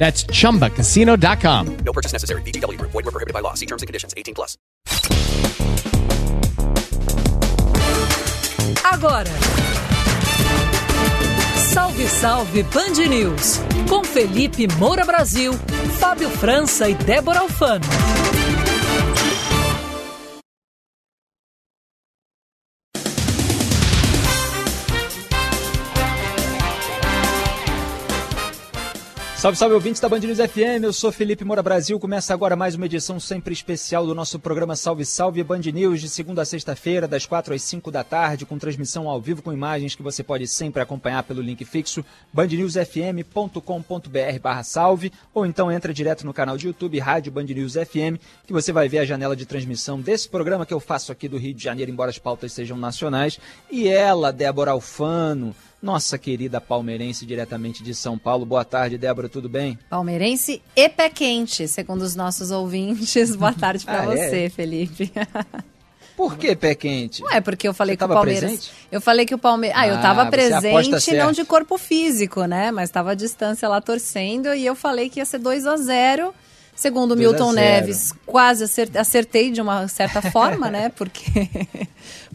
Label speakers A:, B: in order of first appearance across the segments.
A: That's chumbacasino.com.
B: No purchase necessary. VGW Group. Void were prohibited by law. See terms and conditions. 18 plus.
C: Agora. Salve, salve Band News. Com Felipe Moura Brasil, Fábio França e Débora Alfano.
D: Salve, salve ouvintes da Band News FM, eu sou Felipe Moura Brasil. Começa agora mais uma edição sempre especial do nosso programa Salve Salve Band News, de segunda a sexta-feira, das 4 às 5 da tarde, com transmissão ao vivo com imagens que você pode sempre acompanhar pelo link fixo bandnewsfm.com.br salve, ou então entra direto no canal de YouTube Rádio Band News FM, que você vai ver a janela de transmissão desse programa que eu faço aqui do Rio de Janeiro, embora as pautas sejam nacionais, e ela, Débora Alfano, nossa querida palmeirense diretamente de São Paulo. Boa tarde, Débora, tudo bem?
E: Palmeirense e pé quente, segundo os nossos ouvintes. Boa tarde para
D: Ah,
E: você,
D: é?
E: Felipe.
D: Por que pé quente?
E: Não é porque eu falei
D: Você
E: que o Palmeiras.
D: presente?
E: Eu falei que o Palmeiras. Ah, eu
D: Ah,
E: tava
D: você aposta
E: presente, não de corpo físico, né? Mas tava à distância lá torcendo e eu falei que ia ser 2 a 0 Segundo o
D: 2 a
E: Milton
D: 0.
E: Neves, quase acer- acertei de uma certa forma, né? Porque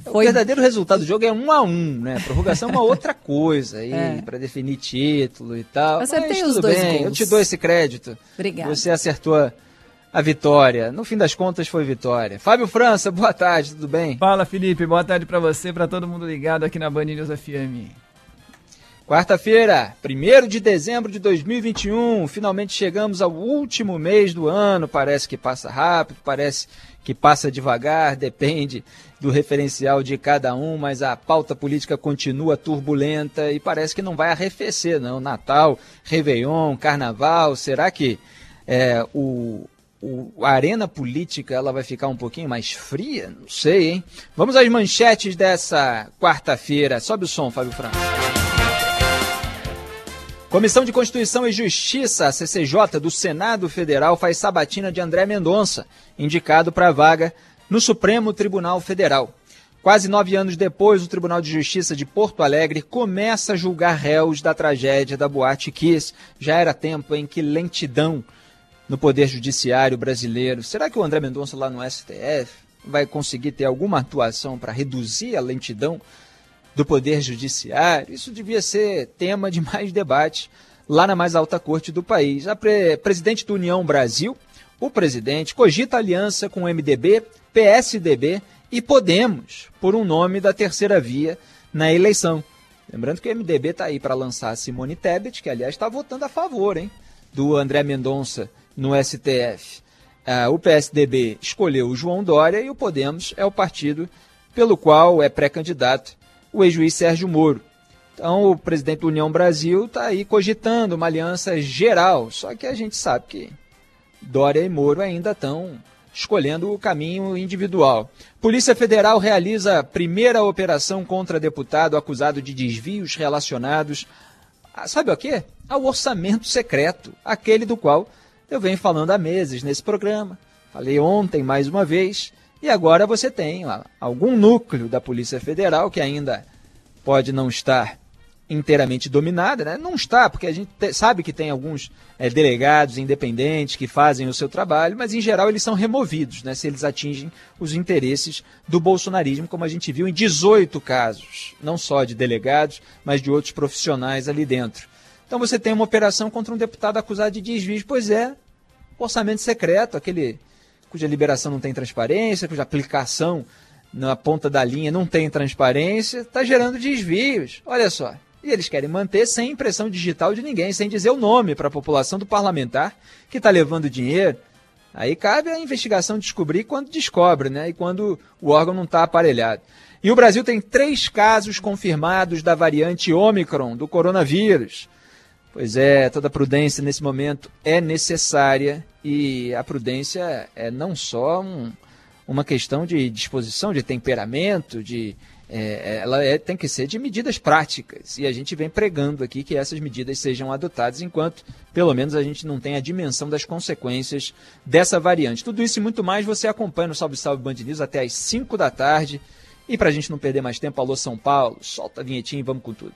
D: O
E: foi
D: verdadeiro resultado do jogo é um a um, né? Prorrogação é uma outra coisa aí,
E: É.
D: pra definir título e tal.
E: Acertei
D: Mas
E: os
D: tudo
E: dois
D: bem,
E: gols.
D: Eu te dou esse crédito.
E: Obrigada.
D: Você acertou a, a vitória. No fim das contas foi vitória. Fábio França, boa tarde, tudo bem?
F: Fala Felipe, boa tarde pra você, pra todo mundo ligado aqui na Band News FM.
D: Quarta-feira, 1 de dezembro de 2021, finalmente chegamos ao último mês do ano. Parece que passa rápido, parece que passa devagar, depende do referencial de cada um, mas a pauta política continua turbulenta e parece que não vai arrefecer, não. Natal, Réveillon, Carnaval, será que é, o, o- a arena política ela vai ficar um pouquinho mais fria? Não sei, hein? Vamos às manchetes dessa quarta-feira. Sobe o som, Fábio França. Comissão de Constituição e Justiça, a CCJ, do Senado Federal, faz sabatina de André Mendonça, indicado para a vaga no Supremo Tribunal Federal. Quase nove anos depois, o Tribunal de Justiça de Porto Alegre começa a julgar réus da tragédia da Boate Kiss. Já era tempo em que lentidão no Poder Judiciário brasileiro. Será que o André Mendonça lá no STF vai conseguir ter alguma atuação para reduzir a lentidão do Poder Judiciário, isso devia ser tema de mais debate lá na mais alta corte do país. A pre presidente do União Brasil, o presidente, cogita aliança com o MDB, PSDB e Podemos por um nome da terceira via na eleição. Lembrando que o MDB está aí para lançar a Simone Tebet, que aliás está votando a favor hein, do André Mendonça no STF. Ah, o PSDB escolheu o João Dória e o Podemos é o partido pelo qual é pré-candidato o ex-juiz Sérgio Moro. Então, o presidente da União Brasil está aí cogitando uma aliança geral, só que a gente sabe que Dória e Moro ainda estão escolhendo o caminho individual. Polícia Federal realiza a primeira operação contra deputado acusado de desvios relacionados, a, sabe o quê? Ao orçamento secreto, aquele do qual eu venho falando há meses nesse programa. Falei ontem mais uma vez, e agora você tem lá, algum núcleo da Polícia Federal que ainda pode não estar inteiramente dominada, né? Não está, porque a gente te- sabe que tem alguns eh, delegados independentes que fazem o seu trabalho, mas em geral eles são removidos, né? Se eles atingem os interesses do bolsonarismo, como a gente viu em 18 casos, não só de delegados, mas de outros profissionais ali dentro. Então você tem uma operação contra um deputado acusado de desvios, pois é, orçamento secreto, aquele cuja liberação não tem transparência, cuja aplicação na ponta da linha não tem transparência, está gerando desvios. Olha só. E eles querem manter sem impressão digital de ninguém, sem dizer o nome para a população do parlamentar que está levando dinheiro. Aí cabe a investigação descobrir quando descobre, né? E quando o órgão não está aparelhado. E o Brasil tem três casos confirmados da variante Ômicron do coronavírus. Pois é, toda prudência nesse momento é necessária e a prudência é não só um, uma questão de disposição, de temperamento, de é, ela é, tem que ser de medidas práticas. E a gente vem pregando aqui que essas medidas sejam adotadas enquanto, pelo menos, a gente não tem a dimensão das consequências dessa variante. Tudo isso e muito mais você acompanha no Salve Salve Band News até às 5 da tarde. E para a gente não perder mais tempo, alô São Paulo, solta a vinhetinha e vamos com tudo.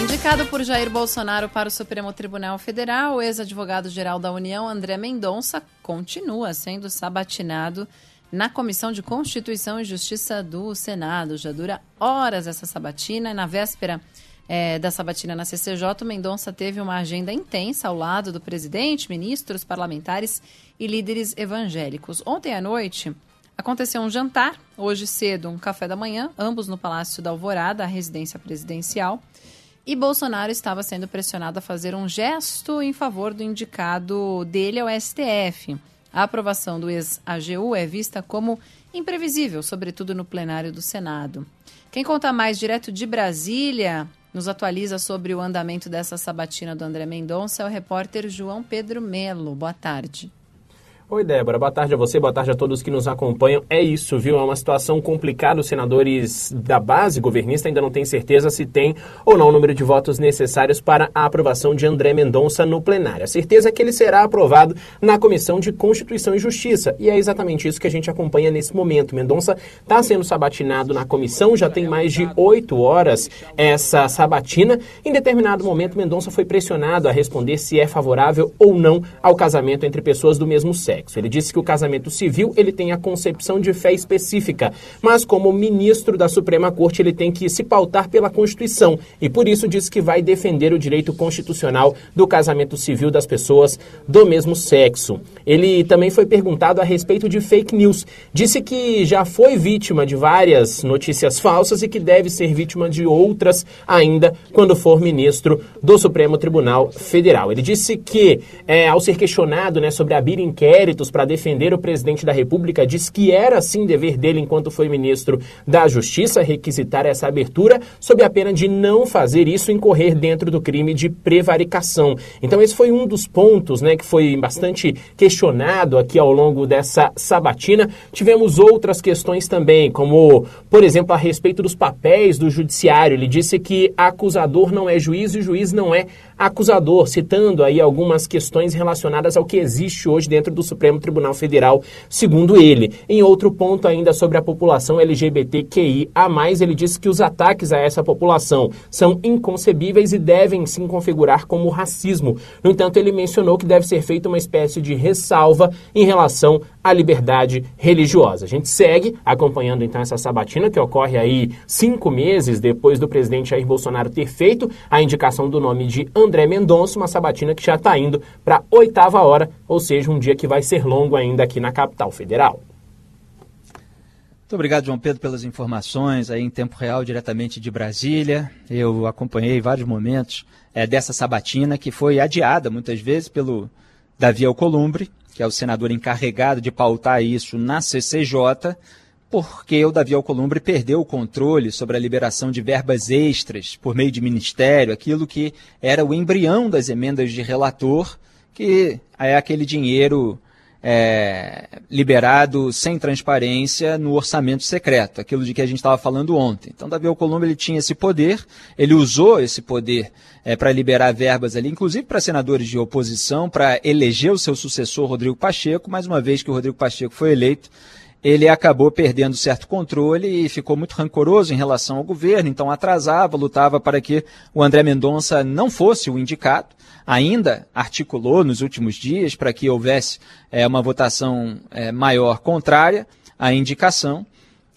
E: Indicado por Jair Bolsonaro para o Supremo Tribunal Federal, o ex-advogado-geral da União, André Mendonça, continua sendo sabatinado na Comissão de Constituição e Justiça do Senado. Já dura horas essa sabatina. Na véspera é, da sabatina na CCJ, Mendonça teve uma agenda intensa ao lado do presidente, ministros, parlamentares e líderes evangélicos. Ontem à noite aconteceu um jantar, hoje cedo um café da manhã, ambos no Palácio da Alvorada, a residência presidencial. E Bolsonaro estava sendo pressionado a fazer um gesto em favor do indicado dele ao STF. A aprovação do ex-AGU é vista como imprevisível, sobretudo no plenário do Senado. Quem conta mais direto de Brasília nos atualiza sobre o andamento dessa sabatina do André Mendonça é o repórter João Pedro Melo. Boa tarde.
G: Oi, Débora. Boa tarde a você, boa tarde a todos que nos acompanham. É isso, viu? É uma situação complicada. Os senadores da base governista ainda não têm certeza se tem ou não o número de votos necessários para a aprovação de André Mendonça no plenário. A certeza é que ele será aprovado na Comissão de Constituição e Justiça. E é exatamente isso que a gente acompanha nesse momento. Mendonça está sendo sabatinado na comissão, já tem mais de oito horas essa sabatina. Em determinado momento, Mendonça foi pressionado a responder se é favorável ou não ao casamento entre pessoas do mesmo sexo sexo. Ele disse que o casamento civil ele tem a concepção de fé específica, mas como ministro da Suprema Corte ele tem que se pautar pela Constituição e por isso disse que vai defender o direito constitucional do casamento civil das pessoas do mesmo sexo. Ele também foi perguntado a respeito de fake news. Disse que já foi vítima de várias notícias falsas e que deve ser vítima de outras ainda quando for ministro do Supremo Tribunal Federal. Ele disse que, é, ao ser questionado né, sobre abrir inquérito méritos para defender o presidente da República, diz que era sim dever dele, enquanto foi ministro da Justiça, requisitar essa abertura, sob a pena de não fazer isso incorrer dentro do crime de prevaricação. Então, esse foi um dos pontos né, que foi bastante questionado aqui ao longo dessa sabatina. Tivemos outras questões também, como, por exemplo, a respeito dos papéis do judiciário. Ele disse que acusador não é juiz e juiz não é acusador, citando aí algumas questões relacionadas ao que existe hoje dentro do Supremo Tribunal Federal, segundo ele. Em outro ponto ainda sobre a população LGBTQI a mais, ele disse que os ataques a essa população são inconcebíveis e devem se configurar como racismo. No entanto, ele mencionou que deve ser feita uma espécie de ressalva em relação à liberdade religiosa. A gente segue acompanhando então essa sabatina que ocorre aí cinco meses depois do presidente Jair Bolsonaro ter feito a indicação do nome de André Mendonça, uma sabatina que já está indo para a oitava hora, ou seja, um dia que vai ser longo ainda aqui na capital federal.
D: Muito obrigado, João Pedro, pelas informações aí em tempo real, diretamente de Brasília. Eu acompanhei vários momentos é, dessa sabatina que foi adiada muitas vezes pelo Davi Alcolumbre, que é o senador encarregado de pautar isso na CCJ, porque o Davi Alcolumbre perdeu o controle sobre a liberação de verbas extras por meio de ministério, aquilo que era o embrião das emendas de relator, que é aquele dinheiro é, liberado sem transparência no orçamento secreto, aquilo de que a gente estava falando ontem. Então, Davi Alcolumbre ele tinha esse poder, ele usou esse poder é, para liberar verbas ali, inclusive para senadores de oposição, para eleger o seu sucessor, Rodrigo Pacheco, mais uma vez que o Rodrigo Pacheco foi eleito, ele acabou perdendo certo controle e ficou muito rancoroso em relação ao governo, então atrasava, lutava para que o André Mendonça não fosse o indicado. Ainda articulou nos últimos dias para que houvesse é, uma votação é, maior contrária à indicação.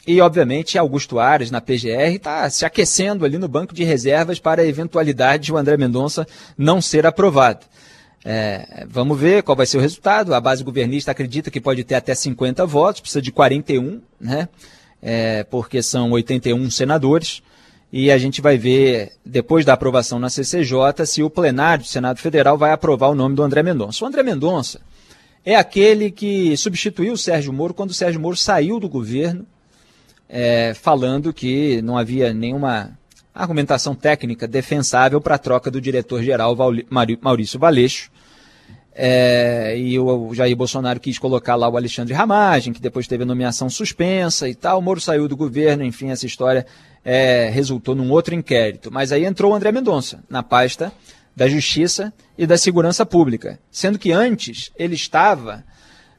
D: e, obviamente, Augusto Aras, na PGR, está se aquecendo ali no banco de reservas para a eventualidade de o André Mendonça não ser aprovado. É, vamos ver qual vai ser o resultado. A base governista acredita que pode ter até 50 votos, precisa de 41, né? É, porque são 81 senadores. E a gente vai ver, depois da aprovação na CCJ, se o plenário do Senado Federal vai aprovar o nome do André Mendonça. O André Mendonça é aquele que substituiu o Sérgio Moro quando o Sérgio Moro saiu do governo, é, falando que não havia nenhuma argumentação técnica defensável para a troca do diretor-geral Maurício Valeixo. É, e o Jair Bolsonaro quis colocar lá o Alexandre Ramagem, que depois teve a nomeação suspensa e tal. O Moro saiu do governo, enfim, essa história é, resultou num outro inquérito. Mas aí entrou o André Mendonça na pasta da Justiça e da Segurança Pública, sendo que antes ele estava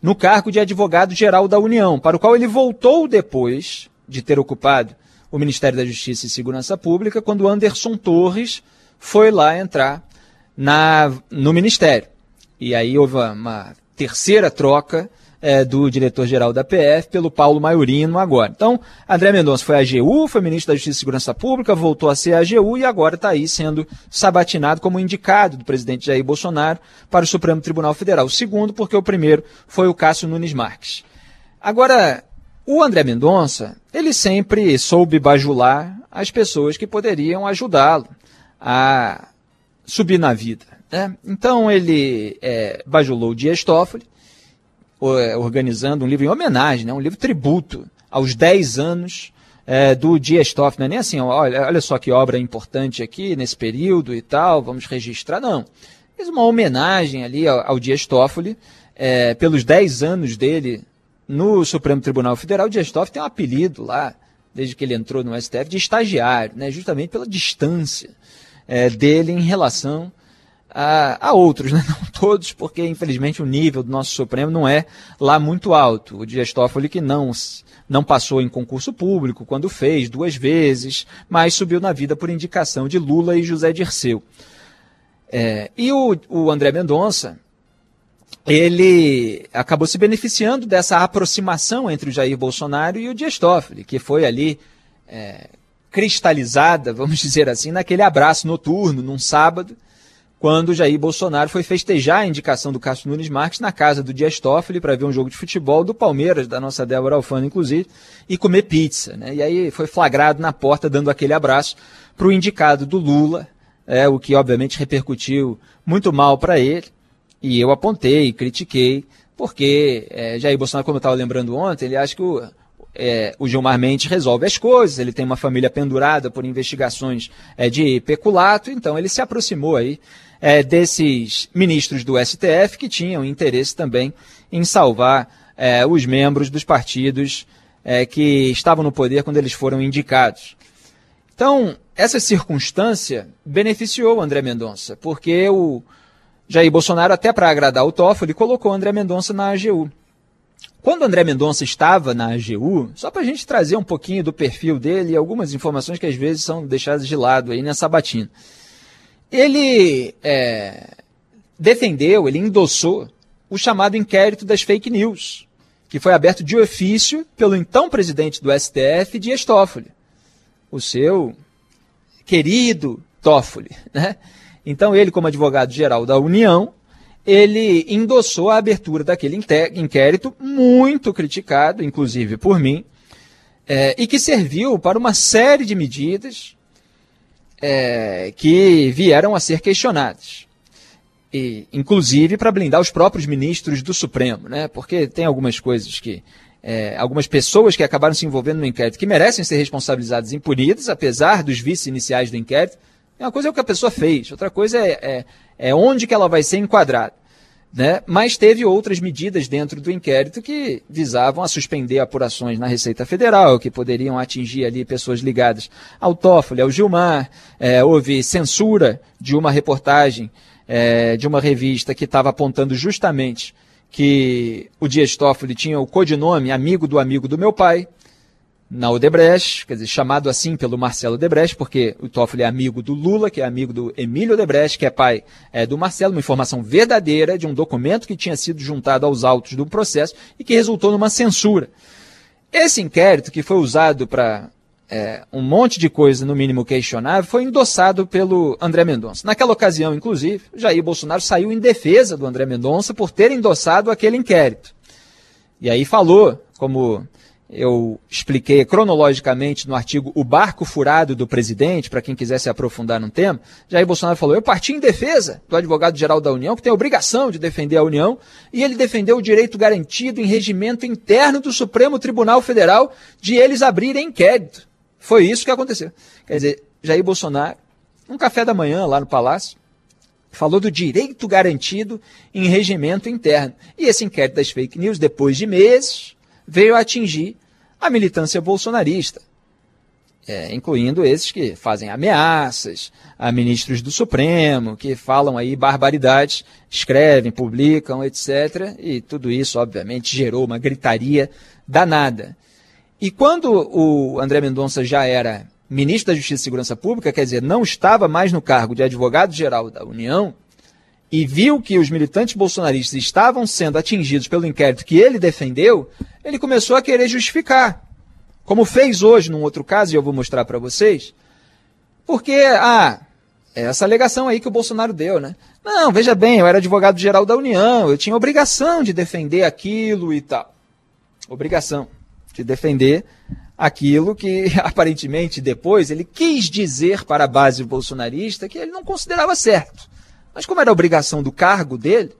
D: no cargo de advogado-geral da União, para o qual ele voltou depois de ter ocupado o Ministério da Justiça e Segurança Pública, quando Anderson Torres foi lá entrar na, no Ministério. E aí houve uma terceira troca é, do diretor-geral da PF pelo Paulo Maiorino agora. Então, André Mendonça foi AGU, foi ministro da Justiça e Segurança Pública, voltou a ser AGU e agora está aí sendo sabatinado como indicado do presidente Jair Bolsonaro para o Supremo Tribunal Federal. O segundo, porque o primeiro foi o Cássio Nunes Marques. Agora, o André Mendonça, ele sempre soube bajular as pessoas que poderiam ajudá-lo a subir na vida. Né? Então ele é, bajulou Dias Toffoli, é, organizando um livro em homenagem, né? um livro tributo aos 10 anos é, do Dias Toffoli. Não é nem assim, olha, olha só que obra importante aqui nesse período e tal, vamos registrar. Não. Fez uma homenagem ali ao, ao Dias Toffoli é, pelos 10 anos dele no Supremo Tribunal Federal. O Dias Toffoli tem um apelido lá, desde que ele entrou no STF, de estagiário, né? justamente pela distância é, dele em relação a, a, outros, né? não todos, porque infelizmente o nível do nosso Supremo não é lá muito alto. O Dias Toffoli que não, não passou em concurso público quando fez duas vezes, mas subiu na vida por indicação de Lula e José Dirceu. É, e o, o André Mendonça, ele acabou se beneficiando dessa aproximação entre o Jair Bolsonaro e o Dias Toffoli, que foi ali é, cristalizada, vamos dizer assim, naquele abraço noturno, num sábado, quando Jair Bolsonaro foi festejar a indicação do Cássio Nunes Marques na casa do Dias Toffoli para ver um jogo de futebol do Palmeiras, da nossa Débora Alfano, inclusive, e comer pizza. Né? E aí foi flagrado na porta dando aquele abraço para o indicado do Lula, é, o que obviamente repercutiu muito mal para ele. E eu apontei, critiquei, porque é, Jair Bolsonaro, como eu estava lembrando ontem, ele acha que o, é, o Gilmar Mendes resolve as coisas, ele tem uma família pendurada por investigações é, de peculato, então ele se aproximou aí é, desses ministros do STF que tinham interesse também em salvar é, os membros dos partidos é, que estavam no poder quando eles foram indicados. Então, essa circunstância beneficiou André Mendonça, porque o Jair Bolsonaro, até para agradar o Toffoli, colocou André Mendonça na AGU. Quando André Mendonça estava na AGU, só para a gente trazer um pouquinho do perfil dele e algumas informações que às vezes são deixadas de lado aí nessa batina. Ele é, defendeu, ele endossou o chamado inquérito das fake news, que foi aberto de ofício pelo então presidente do STF, Dias Toffoli, o seu querido Toffoli. Né? Então, ele, como advogado-geral da União, ele endossou a abertura daquele inquérito, muito criticado, inclusive por mim, é, e que serviu para uma série de medidas é, que vieram a ser questionadas. E, inclusive para blindar os próprios ministros do Supremo, né? porque tem algumas coisas que. É, algumas pessoas que acabaram se envolvendo no inquérito que merecem ser responsabilizadas e punidas, apesar dos vícios iniciais do inquérito. Uma coisa é o que a pessoa fez, outra coisa é, é, é onde que ela vai ser enquadrada. Né? Mas teve outras medidas dentro do inquérito que visavam a suspender apurações na Receita Federal, que poderiam atingir ali pessoas ligadas ao Toffoli, ao Gilmar. É, houve censura de uma reportagem é, de uma revista que estava apontando justamente que o Dias Toffoli tinha o codinome amigo do amigo do meu pai na Odebrecht, quer dizer, chamado assim pelo Marcelo Odebrecht, porque o Toffoli é amigo do Lula, que é amigo do Emílio Odebrecht, que é pai é, do Marcelo, uma informação verdadeira de um documento que tinha sido juntado aos autos do processo e que resultou numa censura. Esse inquérito, que foi usado para é, um monte de coisa, no mínimo questionável, foi endossado pelo André Mendonça. Naquela ocasião, inclusive, Jair Bolsonaro saiu em defesa do André Mendonça por ter endossado aquele inquérito. E aí falou, como eu expliquei cronologicamente no artigo O Barco Furado do Presidente, para quem quiser se aprofundar no tema, Jair Bolsonaro falou: eu parti em defesa do advogado-geral da União, que tem a obrigação de defender a União, e ele defendeu o direito garantido em regimento interno do Supremo Tribunal Federal de eles abrirem inquérito. Foi isso que aconteceu. Quer dizer, Jair Bolsonaro, um café da manhã lá no Palácio, falou do direito garantido em regimento interno. E esse inquérito das fake news, depois de meses, veio a atingir a militância bolsonarista, é, incluindo esses que fazem ameaças a ministros do Supremo, que falam aí barbaridades, escrevem, publicam, etc. E tudo isso, obviamente, gerou uma gritaria danada. E quando o André Mendonça já era ministro da Justiça e Segurança Pública, quer dizer, não estava mais no cargo de advogado-geral da União, e viu que os militantes bolsonaristas estavam sendo atingidos pelo inquérito que ele defendeu, ele começou a querer justificar. Como fez hoje num outro caso, e eu vou mostrar para vocês, porque, ah, é essa alegação aí que o Bolsonaro deu, né? Não, veja bem, eu era advogado-geral da União, eu tinha obrigação de defender aquilo e tal. Obrigação de defender aquilo que aparentemente depois ele quis dizer para a base bolsonarista que ele não considerava certo. Mas como era obrigação do cargo dele,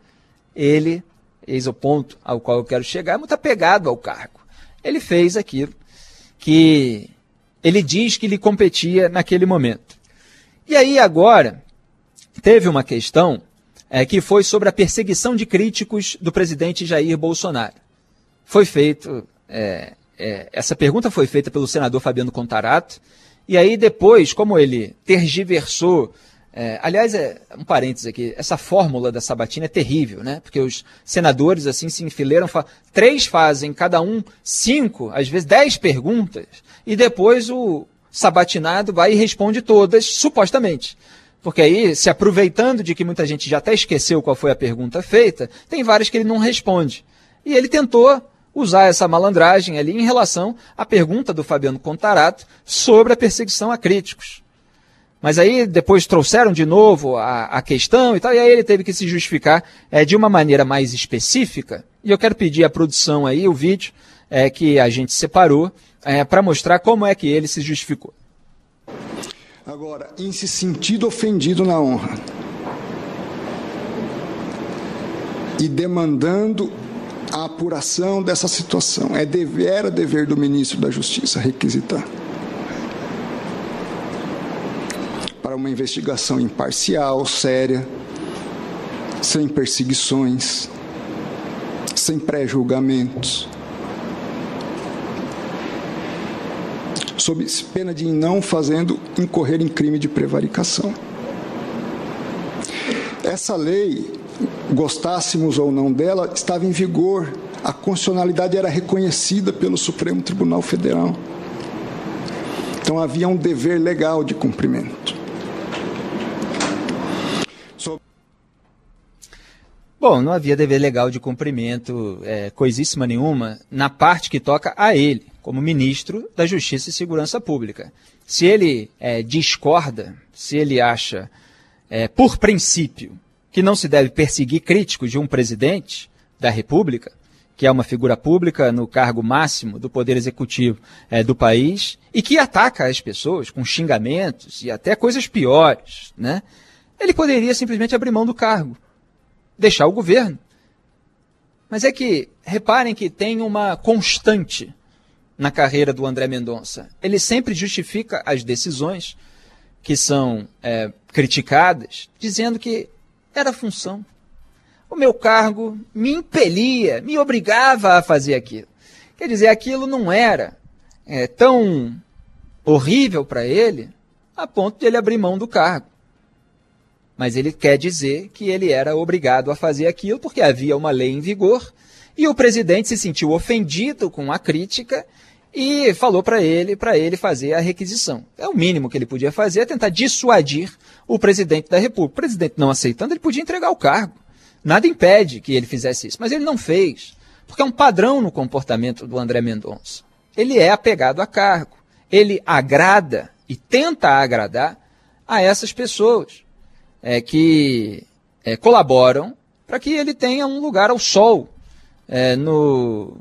D: ele, eis o ponto ao qual eu quero chegar, é muito apegado ao cargo. Ele fez aquilo que ele diz que lhe competia naquele momento. E aí agora teve uma questão é, que foi sobre a perseguição de críticos do presidente Jair Bolsonaro. Foi feito é, é, essa pergunta foi feita pelo senador Fabiano Contarato, e aí depois, como ele tergiversou, é, aliás, é, um parênteses aqui, essa fórmula da sabatina é terrível, né? Porque os senadores assim se enfileiram, fa três fazem, cada um cinco, às vezes dez perguntas, e depois o sabatinado vai e responde todas, supostamente. Porque aí, se aproveitando de que muita gente já até esqueceu qual foi a pergunta feita, tem várias que ele não responde. E ele tentou usar essa malandragem ali em relação à pergunta do Fabiano Contarato sobre a perseguição a críticos. Mas aí depois trouxeram de novo a, a questão e tal, e aí ele teve que se justificar é, de uma maneira mais específica. E eu quero pedir à produção aí o vídeo é, que a gente separou é, para mostrar como é que ele se justificou.
H: Agora, em se sentido ofendido na honra e demandando a apuração dessa situação. É dever, era dever do ministro da Justiça requisitar. Para uma investigação imparcial, séria, sem perseguições, sem pré-julgamentos. sob pena de não fazendo incorrer em crime de prevaricação. Essa lei gostássemos ou não dela, estava em vigor. A constitucionalidade era reconhecida pelo Supremo Tribunal Federal. Então havia um dever legal de cumprimento.
D: Bom, não havia dever legal de cumprimento, é, coisíssima nenhuma, na parte que toca a ele, como ministro da Justiça e Segurança Pública. Se ele é, discorda, se ele acha, é, por princípio, que não se deve perseguir críticos de um presidente da República, que é uma figura pública no cargo máximo do poder executivo é, do país, e que ataca as pessoas com xingamentos e até coisas piores, né? Ele poderia simplesmente abrir mão do cargo, deixar o governo. Mas é que, reparem que tem uma constante na carreira do André Mendonça. Ele sempre justifica as decisões que são é, criticadas, dizendo que era função. O meu cargo me impelia, me obrigava a fazer aquilo. Quer dizer, aquilo não era é, tão horrível para ele a ponto de ele abrir mão do cargo. Mas ele quer dizer que ele era obrigado a fazer aquilo porque havia uma lei em vigor e o presidente se sentiu ofendido com a crítica e falou para ele, para ele fazer a requisição. É o mínimo que ele podia fazer, é tentar dissuadir o presidente da República. O presidente não aceitando, ele podia entregar o cargo. Nada impede que ele fizesse isso, mas ele não fez, porque é um padrão no comportamento do André Mendonça. ele é apegado a cargo. Ele agrada e tenta agradar a essas pessoas é, que é, colaboram para que ele tenha um lugar ao sol é, no,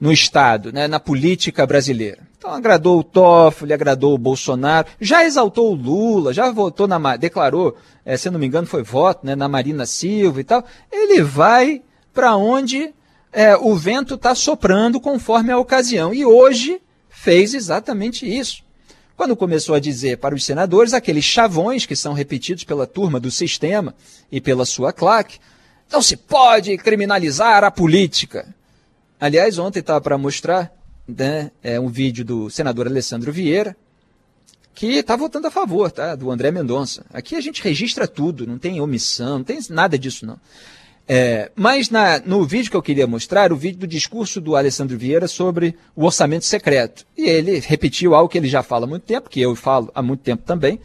D: no Estado, né, na política brasileira. Então agradou o Toffoli, agradou o Bolsonaro, já exaltou o Lula, já votou na declarou, é, se não me engano foi voto, né, na Marina Silva e tal. Ele vai para onde é, o vento está soprando conforme a ocasião. E hoje fez exatamente isso. Quando começou a dizer para os senadores aqueles chavões que são repetidos pela turma do sistema e pela sua claque, não se pode criminalizar a política. Aliás, ontem estava para mostrar né, é, um vídeo do senador Alessandro Vieira, que está votando a favor tá, do André Mendonça. Aqui a gente registra tudo, não tem omissão, não tem nada disso não. É, mas na, no vídeo que eu queria mostrar, o vídeo do discurso do Alessandro Vieira sobre o orçamento secreto. E ele repetiu algo que ele já fala há muito tempo, que eu falo há muito tempo também,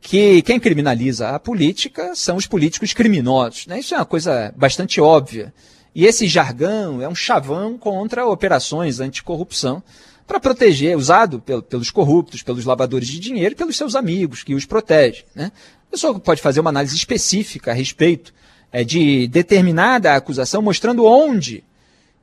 D: que quem criminaliza a política são os políticos criminosos. Né? Isso é uma coisa bastante óbvia. E esse jargão é um chavão contra operações anticorrupção para proteger, usado pelos corruptos, pelos lavadores de dinheiro e pelos seus amigos que os protegem. Né? A pessoa pode fazer uma análise específica a respeito de determinada acusação, mostrando onde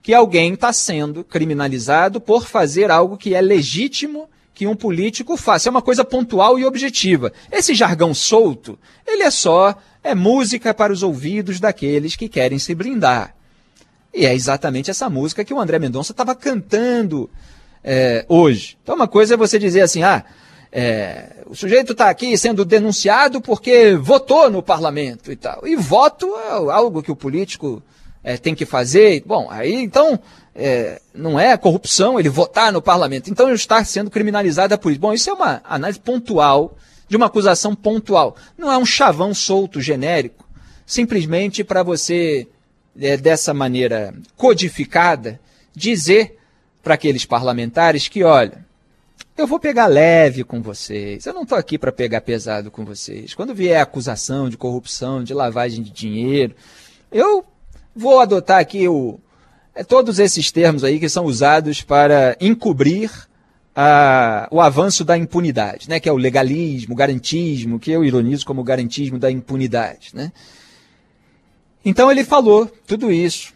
D: que alguém está sendo criminalizado por fazer algo que é legítimo que um político faça. É uma coisa pontual e objetiva. Esse jargão solto, ele é só é música para os ouvidos daqueles que querem se brindar. E é exatamente essa música que o André Mendonça estava cantando é, hoje. Então, uma coisa é você dizer assim, ah, é, o sujeito está aqui sendo denunciado porque votou no parlamento e tal. E voto é algo que o político é, tem que fazer. Bom, aí então é, não é corrupção ele votar no parlamento. Então está sendo criminalizada por isso. Bom, isso é uma análise pontual de uma acusação pontual. Não é um chavão solto genérico, simplesmente para você, é, dessa maneira codificada, dizer para aqueles parlamentares que, olha, eu vou pegar leve com vocês. Eu não estou aqui para pegar pesado com vocês. Quando vier acusação de corrupção, de lavagem de dinheiro, eu vou adotar aqui o, é, todos esses termos aí que são usados para encobrir a, o avanço da impunidade, né? que é o legalismo, o garantismo, que eu ironizo como garantismo da impunidade. Né? Então ele falou tudo isso.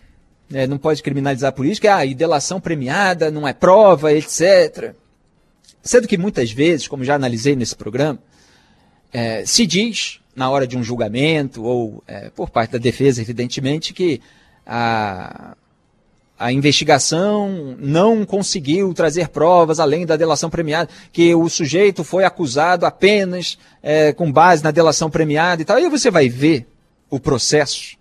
D: É, não pode criminalizar a política, ah, e delação premiada não é prova, etc. Sendo que muitas vezes, como já analisei nesse programa, é, se diz, na hora de um julgamento, ou é, por parte da defesa, evidentemente, que a, a investigação não conseguiu trazer provas além da delação premiada, que o sujeito foi acusado apenas é, com base na delação premiada e tal. Aí você vai ver o processo.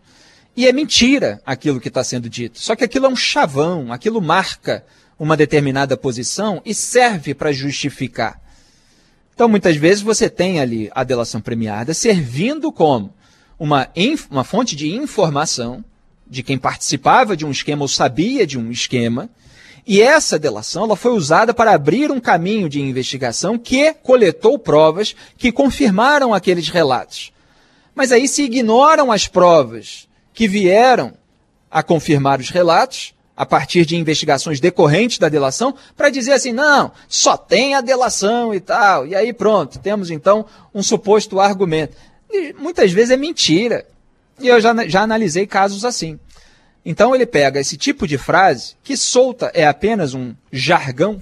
D: E é mentira aquilo que está sendo dito. Só que aquilo é um chavão, aquilo marca uma determinada posição e serve para justificar. Então, muitas vezes você tem ali a delação premiada servindo como uma, uma fonte de informação de quem participava de um esquema ou sabia de um esquema, e essa delação ela foi usada para abrir um caminho de investigação que coletou provas que confirmaram aqueles relatos. Mas aí se ignoram as provas que vieram a confirmar os relatos a partir de investigações decorrentes da delação, para dizer assim, não, só tem a delação e tal. E aí pronto, temos então um suposto argumento. E muitas vezes é mentira. E eu já, já analisei casos assim. Então ele pega esse tipo de frase, que solta é apenas um jargão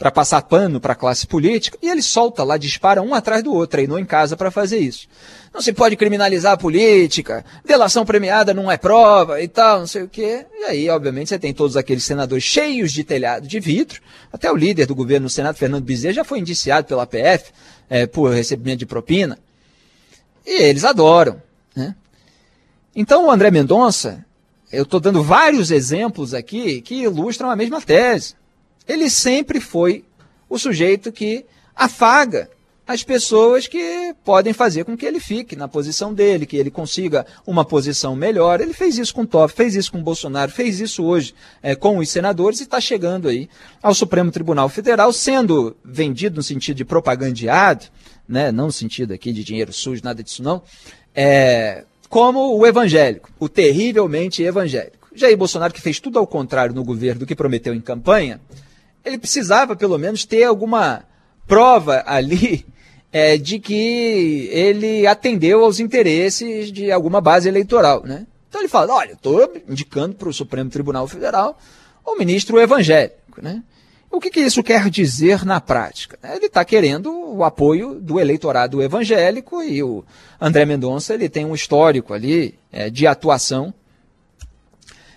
D: para passar pano para a classe política, e ele solta lá, dispara um atrás do outro, treinou em casa para fazer isso. Não se pode criminalizar a política, delação premiada não é prova e tal, não sei o quê. E aí, obviamente, você tem todos aqueles senadores cheios de telhado de vidro, até o líder do governo no Senado, Fernando Bezerra, já foi indiciado pela PF é, por recebimento de propina. E eles adoram. Né? Então, o André Mendonça, eu estou dando vários exemplos aqui que ilustram a mesma tese ele sempre foi o sujeito que afaga as pessoas que podem fazer com que ele fique na posição dele, que ele consiga uma posição melhor. Ele fez isso com o Toff, fez isso com o Bolsonaro, fez isso hoje é, com os senadores e está chegando aí ao Supremo Tribunal Federal, sendo vendido no sentido de propagandeado, né, não no sentido aqui de dinheiro sujo, nada disso não, é, como o evangélico, o terrivelmente evangélico. Jair Bolsonaro, que fez tudo ao contrário no governo do que prometeu em campanha, ele precisava pelo menos ter alguma prova ali é, de que ele atendeu aos interesses de alguma base eleitoral. Né? Então ele fala: olha, estou indicando para o Supremo Tribunal Federal o ministro evangélico. Né? O que, que isso quer dizer na prática? Ele está querendo o apoio do eleitorado evangélico e o André Mendonça ele tem um histórico ali é, de atuação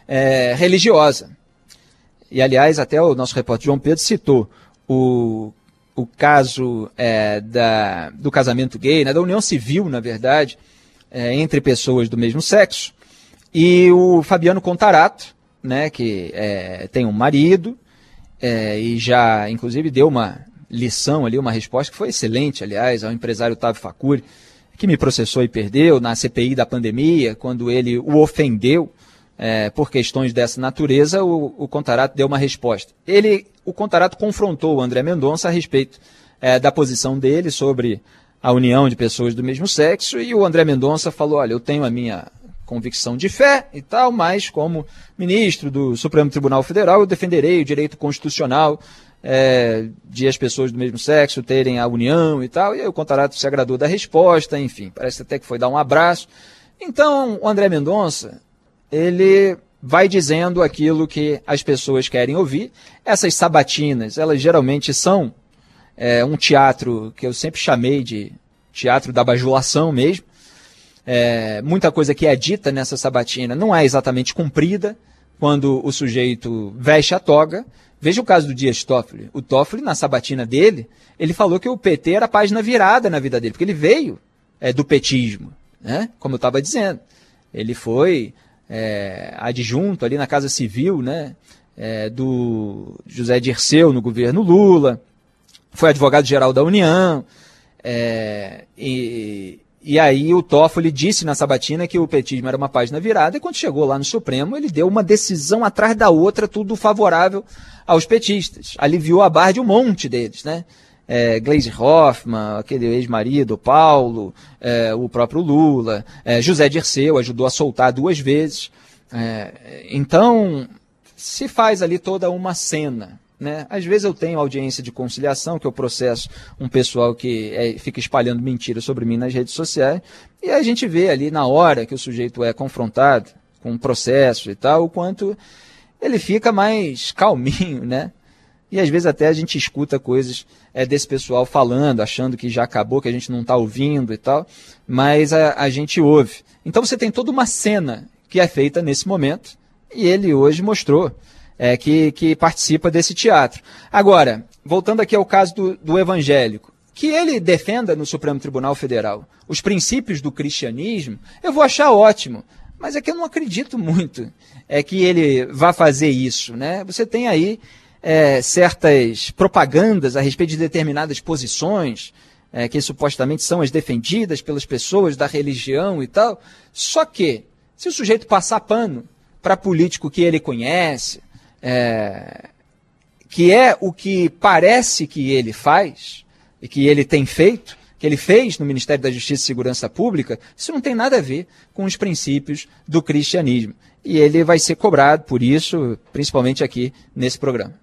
D: é, religiosa. E, aliás, até o nosso repórter João Pedro citou o, o caso é, da, do casamento gay, né, da união civil, na verdade, é, entre pessoas do mesmo sexo. E o Fabiano Contarato, né, que é, tem um marido, é, e já, inclusive, deu uma lição ali, uma resposta que foi excelente, aliás, ao empresário Otávio Facuri, que me processou e perdeu na CPI da pandemia, quando ele o ofendeu é, por questões dessa natureza, o, o Contarato deu uma resposta. Ele, o Contarato confrontou o André Mendonça a respeito é, da posição dele sobre a união de pessoas do mesmo sexo, e o André Mendonça falou: olha, eu tenho a minha convicção de fé e tal, mas como ministro do Supremo Tribunal Federal, eu defenderei o direito constitucional é, de as pessoas do mesmo sexo terem a união e tal. E aí o Contarato se agradou da resposta, enfim, parece até que foi dar um abraço. Então, o André Mendonça ele vai dizendo aquilo que as pessoas querem ouvir. Essas sabatinas, elas geralmente são é, um teatro que eu sempre chamei de teatro da bajulação mesmo. É, muita coisa que é dita nessa sabatina não é exatamente cumprida quando o sujeito veste a toga. Veja o caso do Dias Toffoli. O Toffoli, na sabatina dele, ele falou que o PT era a página virada na vida dele, porque ele veio é, do petismo, né? como eu estava dizendo. Ele foi é, adjunto ali na Casa Civil, né, é, do José Dirceu no governo Lula, foi advogado-geral da União, é, e, e aí o Toffoli disse na sabatina que o petismo era uma página virada, e quando chegou lá no Supremo, ele deu uma decisão atrás da outra, tudo favorável aos petistas. Aliviou a barra de um monte deles, né? É, Glaze Hoffman, aquele ex-marido, Paulo, é, o próprio Lula, é, José Dirceu ajudou a soltar duas vezes. É, então, se faz ali toda uma cena. Né? Às vezes eu tenho audiência de conciliação, que eu processo um pessoal que é, fica espalhando mentiras sobre mim nas redes sociais, e a gente vê ali na hora que o sujeito é confrontado com um processo e tal, o quanto ele fica mais calminho, né? E às vezes até a gente escuta coisas é, desse pessoal falando, achando que já acabou, que a gente não está ouvindo e tal, mas a, a gente ouve. Então você tem toda uma cena que é feita nesse momento, e ele hoje mostrou é, que, que participa desse teatro. Agora, voltando aqui ao caso do, do evangélico, que ele defenda no Supremo Tribunal Federal os princípios do cristianismo, eu vou achar ótimo. Mas é que eu não acredito muito é que ele vá fazer isso. Né? Você tem aí é, certas propagandas a respeito de determinadas posições, é, que supostamente são as defendidas pelas pessoas da religião e tal. Só que, se o sujeito passar pano para político que ele conhece, é, que é o que parece que ele faz, e que ele tem feito, que ele fez no Ministério da Justiça e Segurança Pública, isso não tem nada a ver com os princípios do cristianismo. E ele vai ser cobrado por isso, principalmente aqui nesse programa.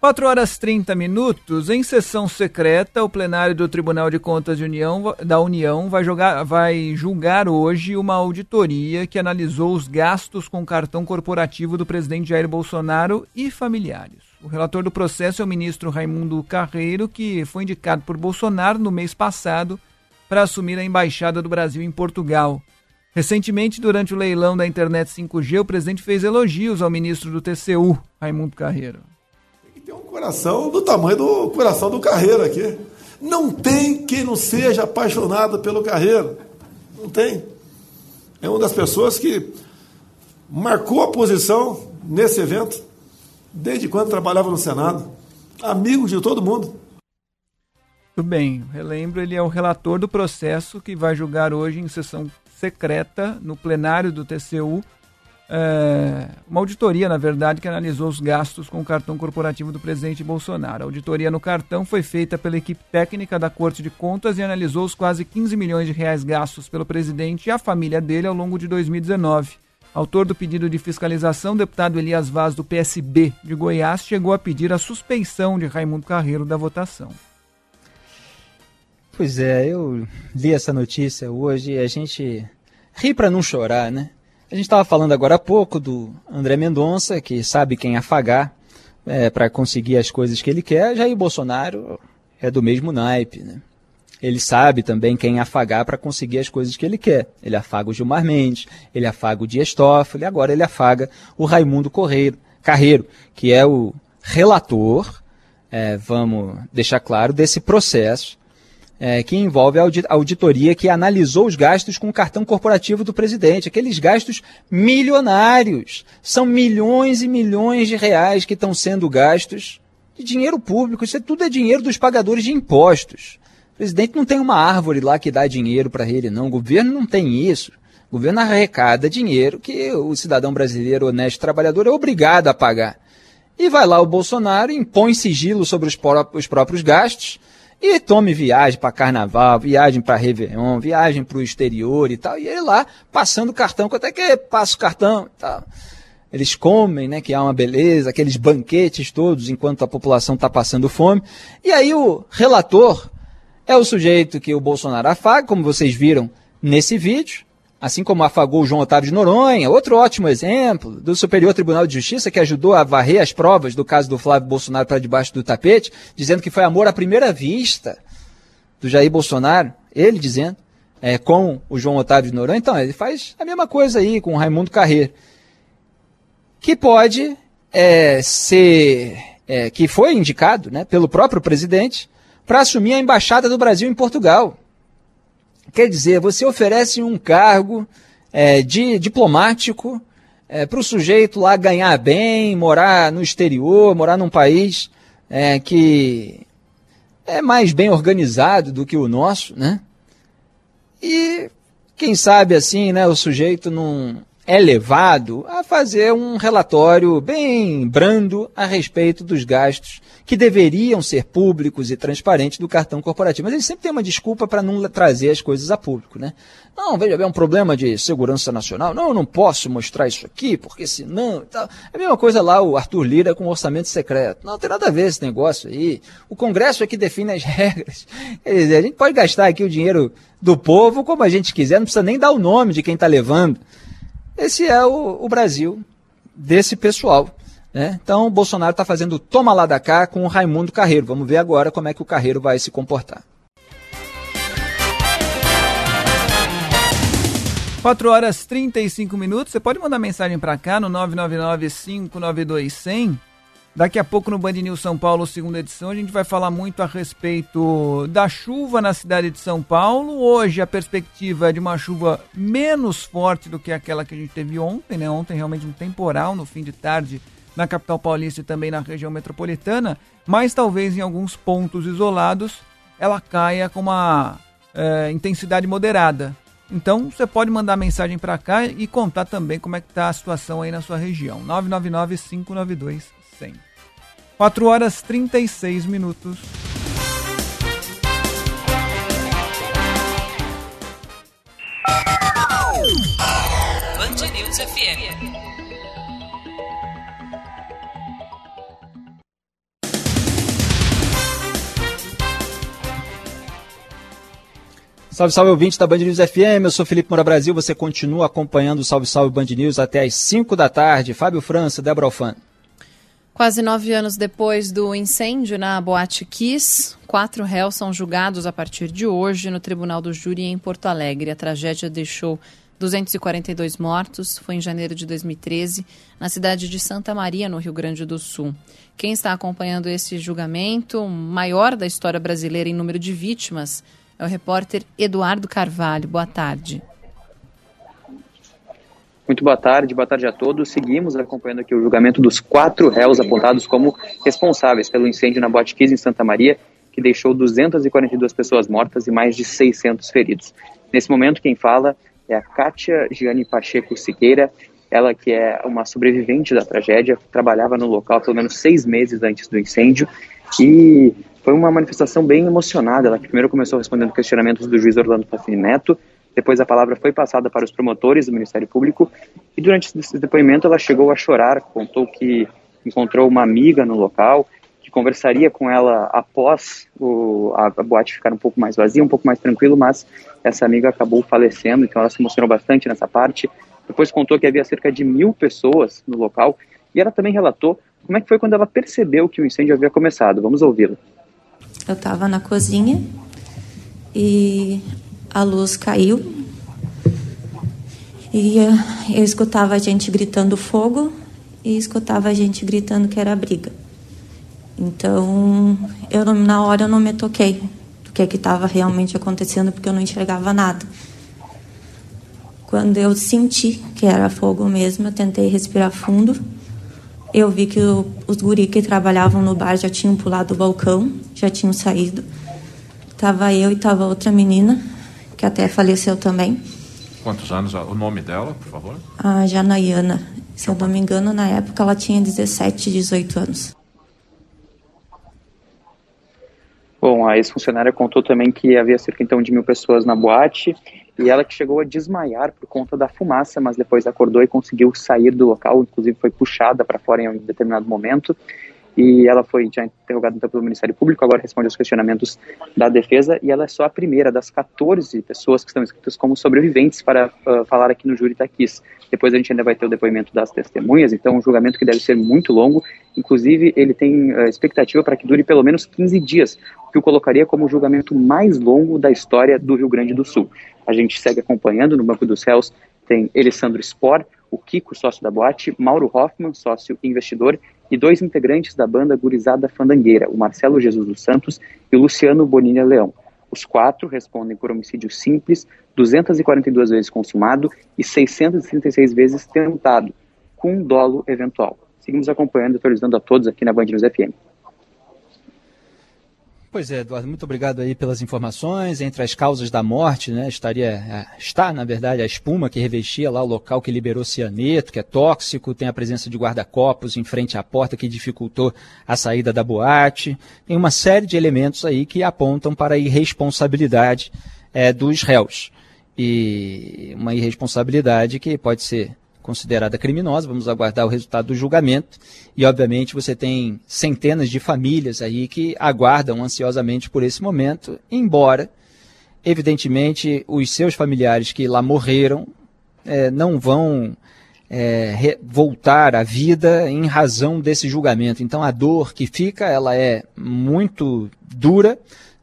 F: Quatro horas 30 minutos. Em sessão secreta, o plenário do Tribunal de Contas de União, da União vai, jogar, vai julgar hoje uma auditoria que analisou os gastos com cartão corporativo do presidente Jair Bolsonaro e familiares. O relator do processo é o ministro Raimundo Carreiro, que foi indicado por Bolsonaro no mês passado para assumir a embaixada do Brasil em Portugal. Recentemente, durante o leilão da internet 5G, o presidente fez elogios ao ministro do TCU, Raimundo Carreiro
I: tem um coração do tamanho do coração do Carreiro aqui. Não tem quem não seja apaixonado pelo Carreiro. Não tem. é uma das pessoas que marcou a posição nesse evento, desde quando trabalhava no Senado, amigo de todo mundo.
F: Tudo bem, relembro, ele é o relator do processo que vai julgar hoje em sessão secreta no plenário do TCU é, uma auditoria, na verdade, que analisou os gastos com o cartão corporativo do presidente Bolsonaro. A auditoria no cartão foi feita pela equipe técnica da Corte de Contas e analisou os quase 15 milhões de reais gastos pelo presidente e a família dele ao longo de 2019. Autor do pedido de fiscalização, deputado Elias Vaz, do PSB de Goiás, chegou a pedir a suspeição de Raimundo Carreiro da votação.
D: Pois é, eu li essa notícia hoje e a gente ri para não chorar, né? A gente estava falando agora há pouco do André Mendonça, que sabe quem afagar é, para conseguir as coisas que ele quer. Jair Bolsonaro é do mesmo naipe, né? Ele sabe também quem afagar para conseguir as coisas que ele quer. Ele afaga o Gilmar Mendes, ele afaga o Dias Toffoli, agora ele afaga o Raimundo Correiro, Carreiro, que é o relator, é, vamos deixar claro, desse processo é, que envolve a auditoria que analisou os gastos com o cartão corporativo do presidente, aqueles gastos milionários. São milhões e milhões de reais que estão sendo gastos de dinheiro público. Isso é tudo é dinheiro dos pagadores de impostos. O presidente não tem uma árvore lá que dá dinheiro para ele, não. O governo não tem isso. O governo arrecada dinheiro que o cidadão brasileiro honesto trabalhador é obrigado a pagar. E vai lá o Bolsonaro, impõe sigilo sobre os, os próprios gastos e tome viagem para carnaval, viagem para Réveillon, viagem para o exterior e tal. E ele lá passando cartão, quanto é que passa o cartão e tal. Eles comem, né, que há uma beleza, aqueles banquetes todos enquanto a população está passando fome. E aí o relator é o sujeito que o Bolsonaro afaga, como vocês viram nesse vídeo assim como afagou João Otávio de Noronha, outro ótimo exemplo do Superior Tribunal de Justiça que ajudou a varrer as provas do caso do Flávio Bolsonaro para debaixo do tapete, dizendo que foi amor à primeira vista do Jair Bolsonaro, ele dizendo, é, com o João Otávio de Noronha. Então, ele faz a mesma coisa aí com o Raimundo Carreiro, que pode é, ser, é, que foi indicado né, pelo próprio presidente para assumir a embaixada do Brasil em Portugal. Quer dizer, você oferece um cargo é, de diplomático é, para o sujeito lá ganhar bem, morar no exterior, morar num país é, que é mais bem organizado do que o nosso, né? E quem sabe assim, né, o sujeito não é levado a fazer um relatório bem brando a respeito dos gastos que deveriam ser públicos e transparentes do cartão corporativo. Mas ele sempre tem uma desculpa para não trazer as coisas a público, né? Não, veja bem, é um problema de segurança nacional. Não, eu não posso mostrar isso aqui, porque senão. Tal. É a mesma coisa lá o Arthur Lira com orçamento secreto. Não, não tem nada a ver esse negócio aí. O Congresso é que define as regras. Quer dizer, a gente pode gastar aqui o dinheiro do povo como a gente quiser, não precisa nem dar o nome de quem está levando. Esse é o, o Brasil desse pessoal. Né? Então, o Bolsonaro está fazendo toma lá da cá com o Raimundo Carreiro. Vamos ver agora como é que o Carreiro vai se comportar.
F: 4 horas 35 minutos. Você pode mandar mensagem para cá no 999-592-100. Daqui a pouco no Band News São Paulo, segunda edição, a gente vai falar muito a respeito da chuva na cidade de São Paulo. Hoje a perspectiva é de uma chuva menos forte do que aquela que a gente teve ontem, né? Ontem realmente um temporal no fim de tarde na capital paulista e também na região metropolitana, mas talvez em alguns pontos isolados ela caia com uma é, intensidade moderada. Então você pode mandar mensagem para cá e contar também como é que está a situação aí na sua região. 999 592 100. 4 horas 36 minutos.
C: Band News FM.
D: Salve, salve ouvinte da Band News FM, eu sou Felipe Moura Brasil, você continua acompanhando o Salve Salve Band News até às 5 da tarde. Fábio França, Débora Alfano.
E: Quase nove anos depois do incêndio na Boate Kiss, quatro réus são julgados a partir de hoje no Tribunal do Júri em Porto Alegre. A tragédia deixou 242 mortos, foi em janeiro de 2013, na cidade de Santa Maria, no Rio Grande do Sul. Quem está acompanhando esse julgamento, maior da história brasileira em número de vítimas, é o repórter Eduardo Carvalho. Boa tarde.
J: Muito boa tarde, boa tarde a todos. Seguimos acompanhando aqui o julgamento dos quatro réus apontados como responsáveis pelo incêndio na Boate Kiss em Santa Maria, que deixou 242 pessoas mortas e mais de 600 feridos. Nesse momento, quem fala é a Kátia Gianni Pacheco Siqueira, ela que é uma sobrevivente da tragédia, trabalhava no local pelo menos seis meses antes do incêndio e foi uma manifestação bem emocionada. Ela primeiro começou respondendo questionamentos do juiz Orlando Pafini Neto, depois a palavra foi passada para os promotores do Ministério Público e durante esse depoimento ela chegou a chorar, contou que encontrou uma amiga no local, que conversaria com ela após o, a, a boate ficar um pouco mais vazia, um pouco mais tranquilo, mas essa amiga acabou falecendo, então ela se emocionou bastante nessa parte. Depois contou que havia cerca de mil pessoas no local e ela também relatou como é que foi quando ela percebeu que o incêndio havia começado. Vamos ouvi-la.
K: Eu estava na cozinha e a luz caiu e eu escutava a gente gritando fogo e escutava a gente gritando que era briga. Então, eu na hora eu não me toquei do que é que estava realmente acontecendo porque eu não enxergava nada. Quando eu senti que era fogo mesmo, eu tentei respirar fundo. Eu vi que o, os guri que trabalhavam no bar já tinham pulado o balcão, já tinham saído. Tava eu e tava outra menina que até faleceu também.
L: Quantos anos? O nome dela, por favor?
K: A Janaiana. Se eu não me engano, na época ela tinha 17, 18 anos.
J: Bom, a ex-funcionária contou também que havia cerca então de mil pessoas na boate e ela que chegou a desmaiar por conta da fumaça, mas depois acordou e conseguiu sair do local, inclusive foi puxada para fora em um determinado momento e ela foi já interrogada então, pelo Ministério Público, agora responde aos questionamentos da defesa, e ela é só a primeira das 14 pessoas que estão inscritas como sobreviventes para uh, falar aqui no júri Taquis. Depois a gente ainda vai ter o depoimento das testemunhas, então um julgamento que deve ser muito longo, inclusive ele tem uh, expectativa para que dure pelo menos 15 dias, o que o colocaria como o julgamento mais longo da história do Rio Grande do Sul. A gente segue acompanhando no Banco dos Réus, tem Alessandro Spor, o Kiko, sócio da boate, Mauro Hoffman, sócio investidor, e dois integrantes da banda Gurizada Fandangueira, o Marcelo Jesus dos Santos e o Luciano Bonini Leão. Os quatro respondem por homicídio simples, 242 vezes consumado e 636 vezes tentado, com dolo eventual. Seguimos acompanhando e atualizando a todos aqui na Band News FM.
D: Pois é, Eduardo, muito obrigado aí pelas informações. Entre as causas da morte, né, estaria, é, está, na verdade, a espuma que revestia lá o local que liberou cianeto, que é tóxico, tem a presença de guarda-copos em frente à porta que dificultou a saída da boate. Tem uma série de elementos aí que apontam para a irresponsabilidade é, dos réus. E uma irresponsabilidade que pode ser considerada criminosa. Vamos aguardar o resultado do julgamento. E, obviamente, você tem centenas de famílias aí que aguardam ansiosamente por esse momento, embora, evidentemente, os seus familiares que lá morreram é, não vão é, voltar à vida em razão desse julgamento. Então, a dor que fica, ela é muito dura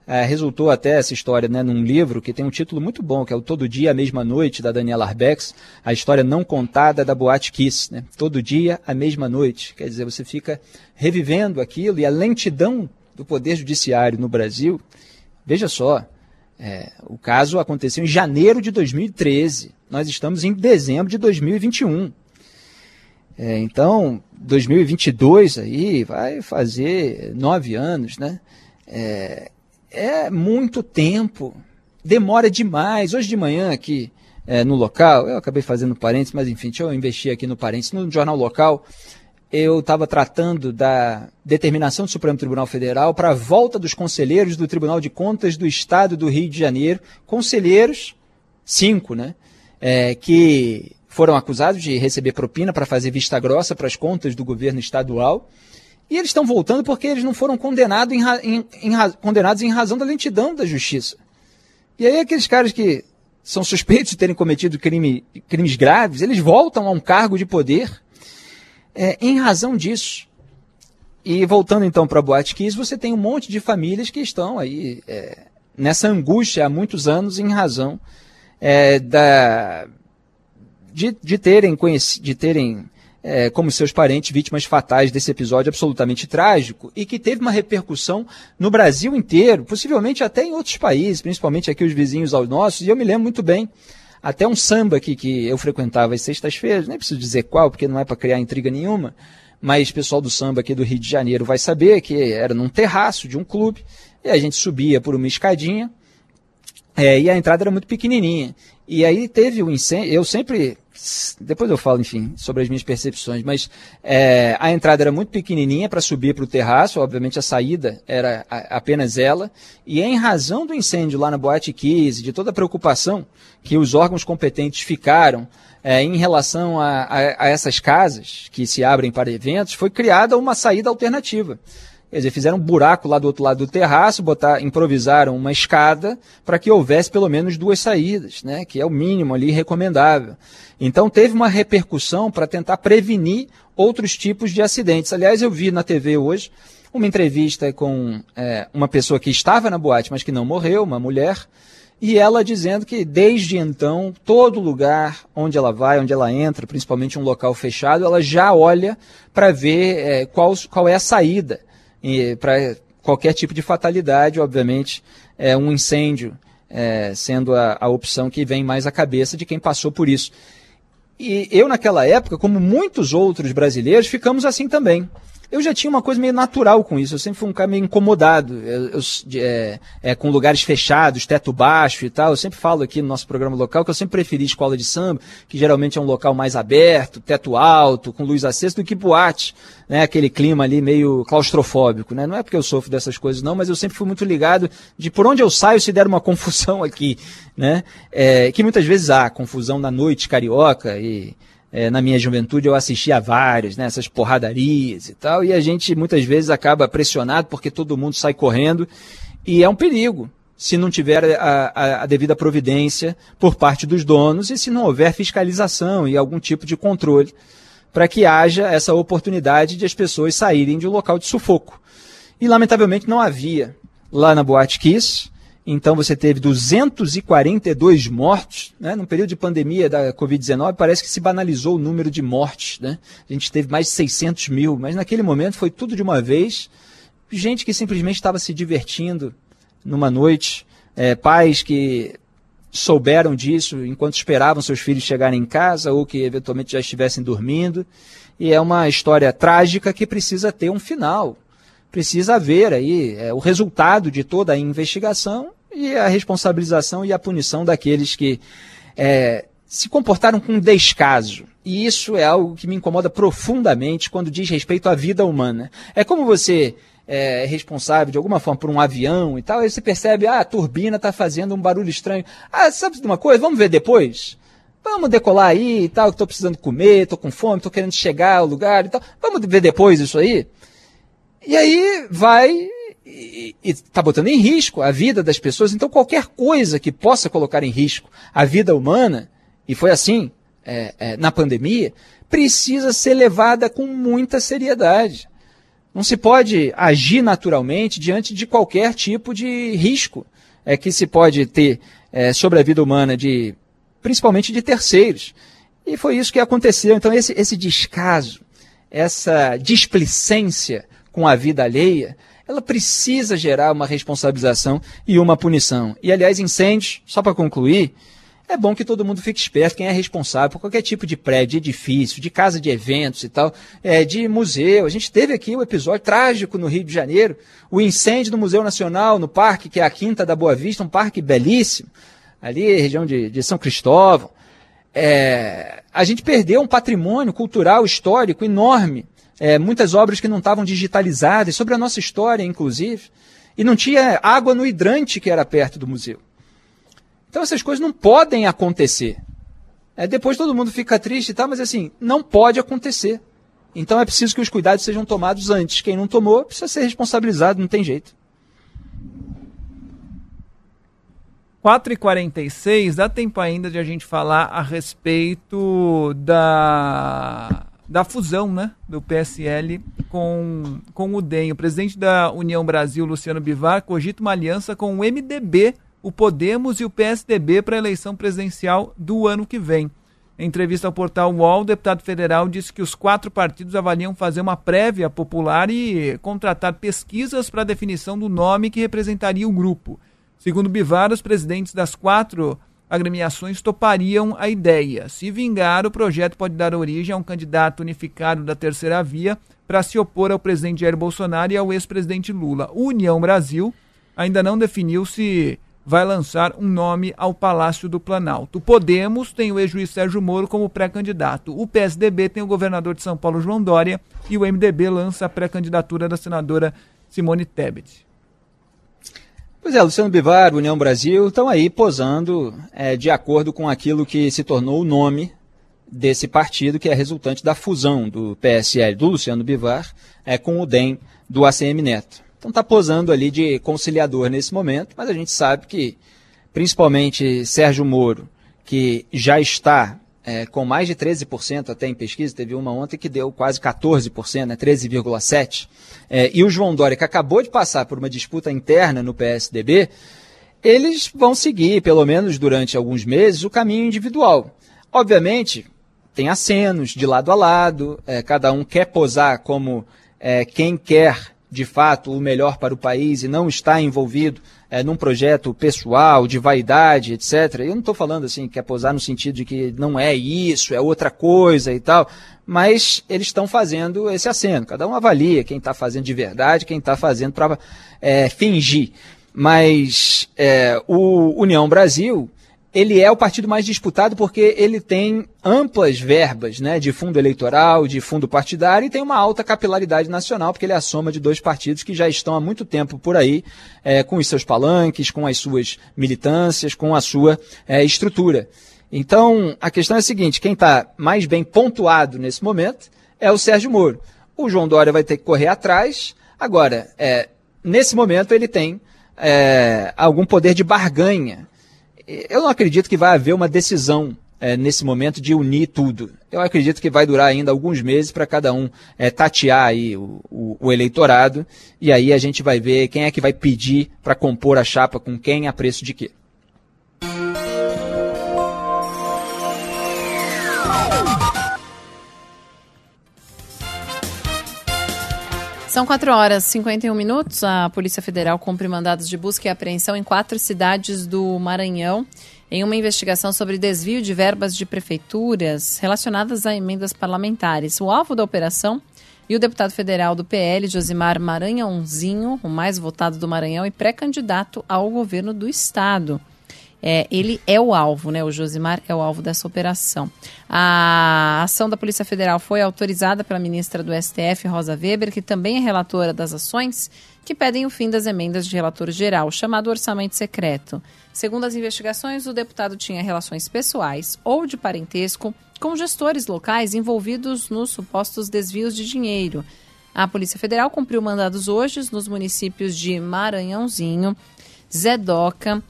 D: é, resultou até essa história né, num livro que tem um título muito bom, que é o Todo Dia, a Mesma Noite, da Daniela Arbex, a história não contada da Boate Kiss. Né? Todo dia, a mesma noite. Quer dizer, você fica revivendo aquilo e a lentidão do Poder Judiciário no Brasil. Veja só, é, o caso aconteceu em janeiro de 2013. Nós estamos em dezembro de 2021. É, então, 2022 aí vai fazer nove anos, né? É, é muito tempo, demora demais. Hoje de manhã aqui é, no local, eu acabei fazendo parênteses, mas enfim, deixa eu investir aqui no parênteses. No jornal local, eu estava tratando da determinação do Supremo Tribunal Federal para a volta dos conselheiros do Tribunal de Contas do Estado do Rio de Janeiro. Conselheiros, cinco, né? É, que foram acusados de receber propina para fazer vista grossa para as contas do governo estadual. E eles estão voltando porque eles não foram condenados em, em, em, condenados em razão da lentidão da justiça. E aí aqueles caras que são suspeitos de terem cometido crime, crimes graves, eles voltam a um cargo de poder é, em razão disso. E voltando então para a Boate Kiss, você tem um monte de famílias que estão aí é, nessa angústia há muitos anos em razão é, da, de, de terem, de terem é, como seus parentes vítimas fatais desse episódio absolutamente trágico e que teve uma repercussão no Brasil inteiro, possivelmente até em outros países, principalmente aqui os vizinhos aos nossos. E eu me lembro muito bem até um samba aqui que eu frequentava às sextas-feiras, nem preciso dizer qual, porque não é para criar intriga nenhuma, mas o pessoal do samba aqui do Rio de Janeiro vai saber que era num terraço de um clube, e a gente subia por uma escadinha, é, e a entrada era muito pequenininha. E aí teve o um incêndio, eu sempre, depois eu falo, enfim, sobre as minhas percepções, mas é, a entrada era muito pequenininha para subir para o terraço, obviamente a saída era a, apenas ela, e em razão do incêndio lá na Boate Kiss, de toda a preocupação que os órgãos competentes ficaram é, em relação a, a, a essas casas que se abrem para eventos, foi criada uma saída alternativa. Quer dizer, fizeram um buraco lá do outro lado do terraço, botar, improvisaram uma escada para que houvesse pelo menos duas saídas, né, que é o mínimo ali recomendável. Então teve uma repercussão para tentar prevenir outros tipos de acidentes. Aliás, eu vi na TV hoje uma entrevista com é, uma pessoa que estava na boate, mas que não morreu, uma mulher, e ela dizendo que desde então, todo lugar onde ela vai, onde ela entra, principalmente um local fechado, ela já olha para ver é, qual, qual é a saída para qualquer tipo de fatalidade, obviamente, é um incêndio é, sendo a, a opção que vem mais à cabeça de quem passou por isso. E eu, naquela época, como muitos outros brasileiros, ficamos assim também eu já tinha uma coisa meio natural com isso. Eu sempre fui um cara meio incomodado eu, eu, é, é, com lugares fechados, teto baixo e tal. Eu sempre falo aqui no nosso programa local que eu sempre preferi escola de samba, que geralmente é um local mais aberto, teto alto, com luz acesa, do que boate, né? Aquele clima ali meio claustrofóbico, né? Não é porque eu sofro dessas coisas não, mas eu sempre fui muito ligado de por onde eu saio se der uma confusão aqui, né? É, que muitas vezes há confusão na noite carioca e é, na minha juventude eu assistia a vários, né, essas porradarias e tal, e a gente muitas vezes acaba pressionado porque todo mundo sai correndo e é um perigo se não tiver a, a, a, devida providência por parte dos donos e se não houver fiscalização e algum tipo de controle para que haja essa oportunidade de as pessoas saírem de um local de sufoco. E lamentavelmente não havia lá na Boate Kiss, então você teve 242 mortos, né? No período de pandemia da Covid-19, parece que se banalizou o número de mortes, né? A gente teve mais de 600 mil, mas naquele momento foi tudo de uma vez. Gente que simplesmente estava se divertindo numa noite, é, pais que souberam disso enquanto esperavam seus filhos chegarem em casa ou que eventualmente já estivessem dormindo. E é uma história trágica que precisa ter um final. Precisa haver aí é, o resultado de toda a investigação e a responsabilização e a punição daqueles que é, se comportaram com descaso. E isso é algo que me incomoda profundamente quando diz respeito à vida humana. É como você é responsável de alguma forma por um avião e tal, aí você percebe, ah, a turbina está fazendo um barulho estranho. Ah, sabe de uma coisa? Vamos ver depois? Vamos decolar aí e tal, que estou precisando comer, estou com fome, estou querendo chegar ao lugar e tal. Vamos ver depois isso aí? E aí vai e está botando em risco a vida das pessoas. Então, qualquer coisa que possa colocar em risco a vida humana, e foi assim é, é, na pandemia, precisa ser levada com muita seriedade. Não se pode agir naturalmente diante de qualquer tipo de risco é, que se pode ter é, sobre a vida humana, de, principalmente de terceiros. E foi isso que aconteceu. Então, esse, esse descaso, essa displicência com a vida alheia, ela precisa gerar uma responsabilização e uma punição. E, aliás, incêndios, só para concluir, é bom que todo mundo fique esperto, quem é responsável por qualquer tipo de prédio, de edifício, de casa de eventos e tal, é, de museu. A gente teve aqui um episódio trágico no Rio de Janeiro, o incêndio do Museu Nacional, no parque, que é a Quinta da Boa Vista, um parque belíssimo, ali, região de, de São Cristóvão. É, a gente perdeu um patrimônio cultural, histórico enorme é, muitas obras que não estavam digitalizadas, sobre a nossa história, inclusive, e não tinha água no hidrante que era perto do museu. Então essas coisas não podem acontecer. É, depois todo mundo fica triste e tal, mas assim, não pode acontecer. Então é preciso que os cuidados sejam tomados antes. Quem não tomou precisa ser responsabilizado, não tem jeito.
F: 4h46, dá tempo ainda de a gente falar a respeito da da fusão né, do PSL com, com o DEM. O presidente da União Brasil, Luciano Bivar, cogita uma aliança com o MDB, o Podemos e o PSDB para a eleição presidencial do ano que vem. Em entrevista ao portal UOL, o deputado federal disse que os quatro partidos avaliam fazer uma prévia popular e contratar pesquisas para a definição do nome que representaria o grupo. Segundo Bivar, os presidentes das quatro agremiações topariam a ideia. Se vingar, o projeto pode dar origem a um candidato unificado da terceira via para se opor ao presidente Jair Bolsonaro e ao ex-presidente Lula. União Brasil ainda não definiu se vai lançar um nome ao Palácio do Planalto. Podemos tem o ex-juiz Sérgio Moro como pré-candidato. O PSDB tem o governador de São Paulo, João Dória, e o MDB lança a pré-candidatura da senadora Simone Tebet.
D: Pois é, Luciano Bivar, União Brasil, estão aí posando é, de acordo com aquilo que se tornou o nome desse partido, que é resultante da fusão do PSL do Luciano Bivar é, com o DEM do ACM Neto. Então está posando ali de conciliador nesse momento, mas a gente sabe que, principalmente Sérgio Moro, que já está é, com mais de 13% até em pesquisa, teve uma ontem que deu quase 14%, né, 13,7%, é, e o João Dória, que acabou de passar por uma disputa interna no PSDB, eles vão seguir, pelo menos durante alguns meses, o caminho individual. Obviamente, tem acenos de lado a lado, é, cada um quer posar como é, quem quer de fato o melhor para o país e não está envolvido é, num projeto pessoal, de vaidade, etc. Eu não estou falando assim, quer posar no sentido de que não é isso, é outra coisa e tal, mas eles estão fazendo esse aceno. Cada um avalia quem está fazendo de verdade, quem está fazendo para é, fingir. Mas é, o União Brasil ele é o partido mais disputado porque ele tem amplas verbas né, de fundo eleitoral, de fundo partidário e tem uma alta capilaridade nacional, porque ele é a soma de dois partidos que já estão há muito tempo por aí, é, com os seus palanques, com as suas militâncias, com a sua é, estrutura. Então, a questão é a seguinte: quem está mais bem pontuado nesse momento é o Sérgio Moro. O João Dória vai ter que correr atrás. Agora, é, nesse momento, ele tem é, algum poder de barganha eu não acredito que vai haver uma decisão é, nesse momento de unir tudo. Eu acredito que vai durar ainda alguns meses para cada um é, tatear aí o, o, o, eleitorado e aí a gente vai ver quem é que vai pedir para compor a chapa com quem a preço de quê.
E: São 4 horas e 51 minutos. A Polícia Federal cumpre mandados de busca e apreensão em quatro cidades do Maranhão em uma investigação sobre desvio de verbas de prefeituras relacionadas a emendas parlamentares. O alvo da operação e o deputado federal do PL, Josimar Maranhãozinho, o mais votado do Maranhão e pré-candidato ao governo do estado é, ele é o alvo, né? O Josimar é o alvo dessa operação. A ação da Polícia Federal foi autorizada pela ministra do STF, Rosa Weber, que também é relatora das ações que pedem o fim das emendas de relator geral, chamado orçamento secreto. Segundo as investigações, o deputado tinha relações pessoais ou de parentesco com gestores locais envolvidos nos supostos desvios de dinheiro. A Polícia Federal cumpriu mandados hoje nos municípios de Maranhãozinho, Zedoca,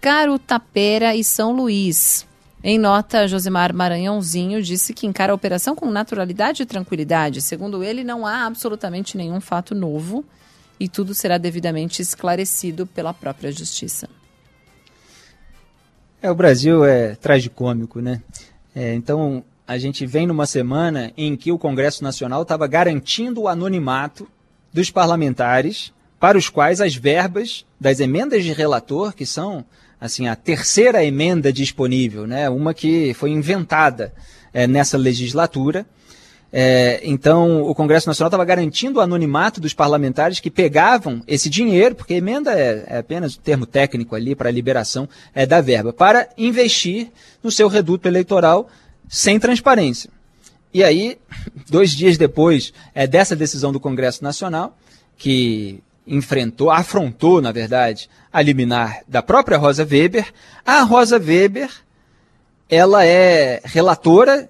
E: Carutapera e São Luís. Em nota, Josimar Maranhãozinho disse que encara a operação com naturalidade e tranquilidade. Segundo ele, não há absolutamente nenhum fato novo e tudo será devidamente esclarecido pela própria justiça.
D: É, o Brasil é tragicômico, né? É, então, a gente vem numa semana em que o Congresso Nacional estava garantindo o anonimato dos parlamentares para os quais as verbas das emendas de relator, que são assim, a terceira emenda disponível, né? uma que foi inventada é, nessa legislatura. É, então, o Congresso Nacional estava garantindo o anonimato dos parlamentares que pegavam esse dinheiro, porque emenda é, é apenas um termo técnico ali para a liberação é, da verba, para investir no seu reduto eleitoral sem transparência. E aí, dois dias depois é, dessa decisão do Congresso Nacional, que enfrentou, afrontou, na verdade, a liminar da própria Rosa Weber. A Rosa Weber, ela é relatora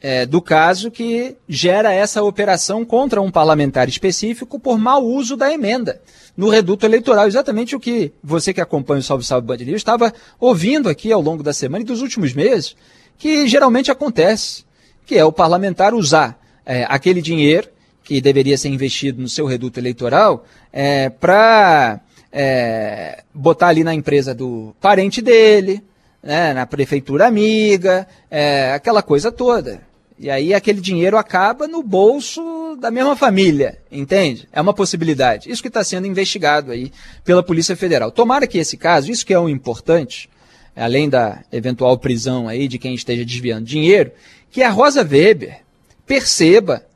D: é, do caso que gera essa operação contra um parlamentar específico por mau uso da emenda no reduto eleitoral. Exatamente o que você que acompanha o Salve Salve Band News estava ouvindo aqui ao longo da semana e dos últimos meses, que geralmente acontece, que é o parlamentar usar é, aquele dinheiro que deveria ser investido no seu reduto eleitoral é, para é, botar ali na empresa do parente dele, né, na prefeitura amiga, é, aquela coisa toda. E aí aquele dinheiro acaba no bolso da mesma família, entende? É uma possibilidade. Isso que está sendo investigado aí pela Polícia Federal. Tomara que esse caso, isso que é o importante, além da eventual prisão aí de quem esteja desviando dinheiro, que a Rosa Weber perceba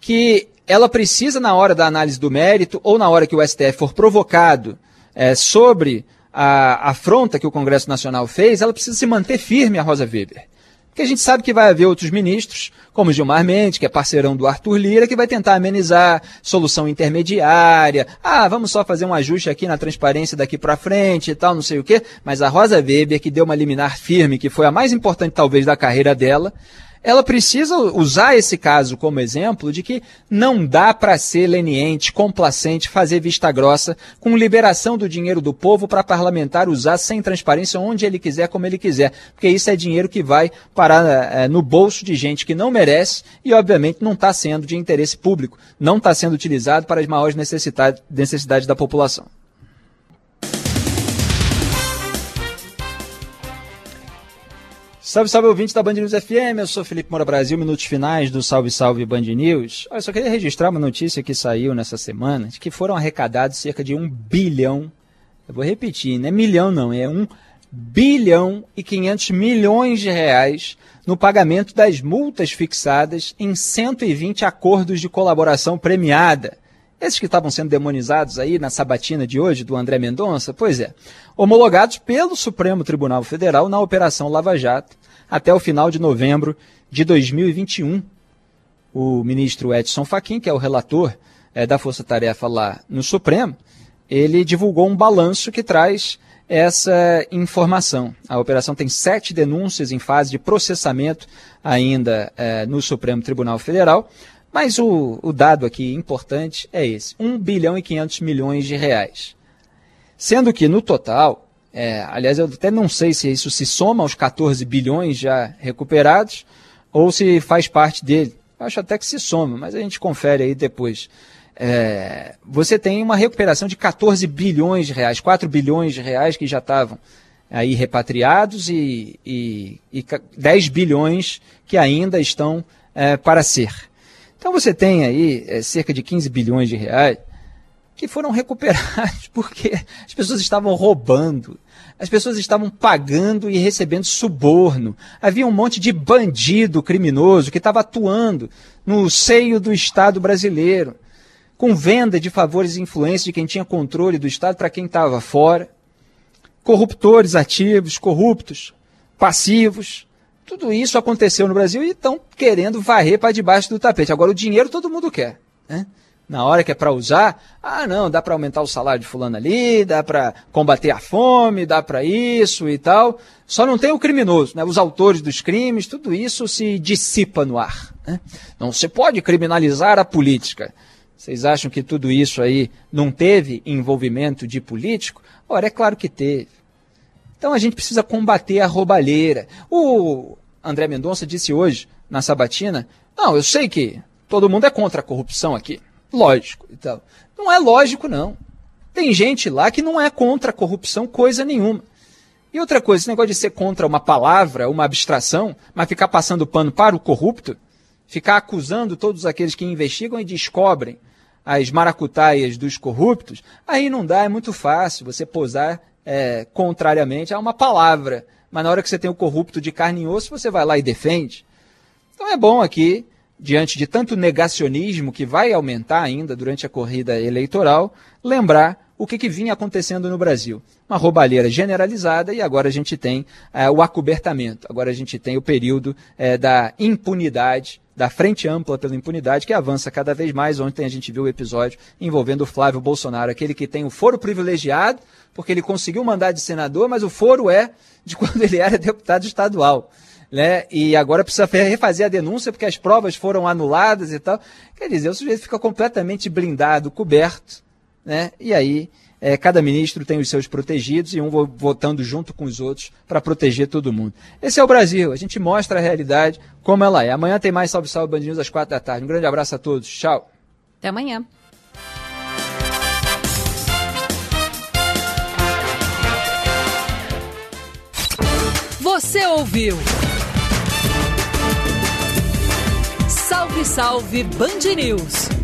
D: que ela precisa, na hora da análise do mérito ou na hora que o STF for provocado é, sobre a afronta que o Congresso Nacional fez, ela precisa se manter firme, a Rosa Weber. Porque a gente sabe que vai haver outros ministros, como Gilmar Mendes, que é parceirão do Arthur Lira, que vai tentar amenizar, solução intermediária. Ah, vamos só fazer um ajuste aqui na transparência daqui para frente e tal, não sei o quê. Mas a Rosa Weber, que deu uma liminar firme, que foi a mais importante talvez da carreira dela, ela precisa usar esse caso como exemplo de que não dá para ser leniente, complacente, fazer vista grossa com liberação do dinheiro do povo para parlamentar usar sem transparência onde ele quiser, como ele quiser, porque isso é dinheiro que vai parar é, no bolso de gente que não merece e, obviamente, não está sendo de interesse público, não está sendo utilizado para as maiores necessidades, necessidades da população. Salve, salve ouvintes da Band News FM, eu sou Felipe Moura Brasil, minutos finais do Salve Salve Band News. Eu só queria registrar uma notícia que saiu nessa semana, de que foram arrecadados cerca de um bilhão, eu vou repetir, não é milhão não, é um bilhão e 500 milhões de reais no pagamento das multas fixadas em 120 acordos de colaboração premiada. Esses que estavam sendo demonizados aí na sabatina de hoje do André Mendonça, pois é, homologados pelo Supremo Tribunal Federal na Operação Lava Jato, até o final de novembro de 2021. O ministro Edson Fachin, que é o relator é, da Força Tarefa lá no Supremo, ele divulgou um balanço que traz essa informação. A operação tem sete denúncias em fase de processamento ainda é, no Supremo Tribunal Federal, mas o, o, dado aqui importante é esse: 1 bilhão e 500 milhões de reais. Sendo que no total, é, aliás, eu até não sei se isso se soma aos 14 bilhões já recuperados ou se faz parte dele. Acho até que se soma, mas a gente confere aí depois. É, você tem uma recuperação de 14 bilhões de reais, 4 bilhões de reais que já estavam aí repatriados e, e, e 10 bilhões que ainda estão é, para ser. Então você tem aí é, cerca de 15 bilhões de reais que foram recuperados porque as pessoas estavam roubando, as pessoas estavam pagando e recebendo suborno. Havia um monte de bandido criminoso que estava atuando no seio do Estado brasileiro, com venda de favores e influência de quem tinha controle do Estado para quem estava fora, corruptores ativos, corruptos, passivos. Tudo isso aconteceu no Brasil e estão querendo varrer para debaixo do tapete. Agora, o dinheiro todo mundo quer. Né? na hora que é para usar, ah, não, dá para aumentar o salário de fulano ali, dá para combater a fome, dá para isso e tal. Só não tem o criminoso, né? Os autores dos crimes, tudo isso se dissipa no ar. Né? Não se pode criminalizar a política. Vocês acham que tudo isso aí não teve envolvimento de político? Ora, é claro que teve. Então a gente precisa combater a roubalheira. O André Mendonça disse hoje na Sabatina: não, eu sei que todo mundo é contra a corrupção aqui lógico. Então, não é lógico, não. Tem gente lá que não é contra a corrupção coisa nenhuma. E outra coisa, esse negócio de ser contra uma palavra, uma abstração, mas ficar passando pano para o corrupto, ficar acusando todos aqueles que investigam e descobrem as maracutaias dos corruptos, aí não dá, é muito fácil você posar é, contrariamente a uma palavra. Mas na hora que você tem o corrupto de carne e osso, você vai lá e defende. Então é bom aqui diante de tanto negacionismo que vai aumentar ainda durante a corrida eleitoral, lembrar o que, que vinha acontecendo no Brasil. Uma roubalheira generalizada e agora a gente tem é, o acobertamento, agora a gente tem o período é, da impunidade, da frente ampla pela impunidade, que avança cada vez mais. Ontem a gente viu o episódio envolvendo o Flávio Bolsonaro, aquele que tem o foro privilegiado, porque ele conseguiu mandar de senador, mas o foro é de quando ele era deputado estadual né? E agora precisa refazer a denúncia porque as provas foram anuladas e tal. Quer dizer, o sujeito fica completamente blindado, coberto, né? E aí é, cada ministro tem os seus protegidos e um votando junto com os outros para proteger todo mundo. Esse é o Brasil. A gente mostra a realidade como ela é. Amanhã tem mais Salve Salve Band News às quatro da tarde. Um grande abraço a todos. Tchau.
E: Até amanhã. Você ouviu? Salve, salve Band News!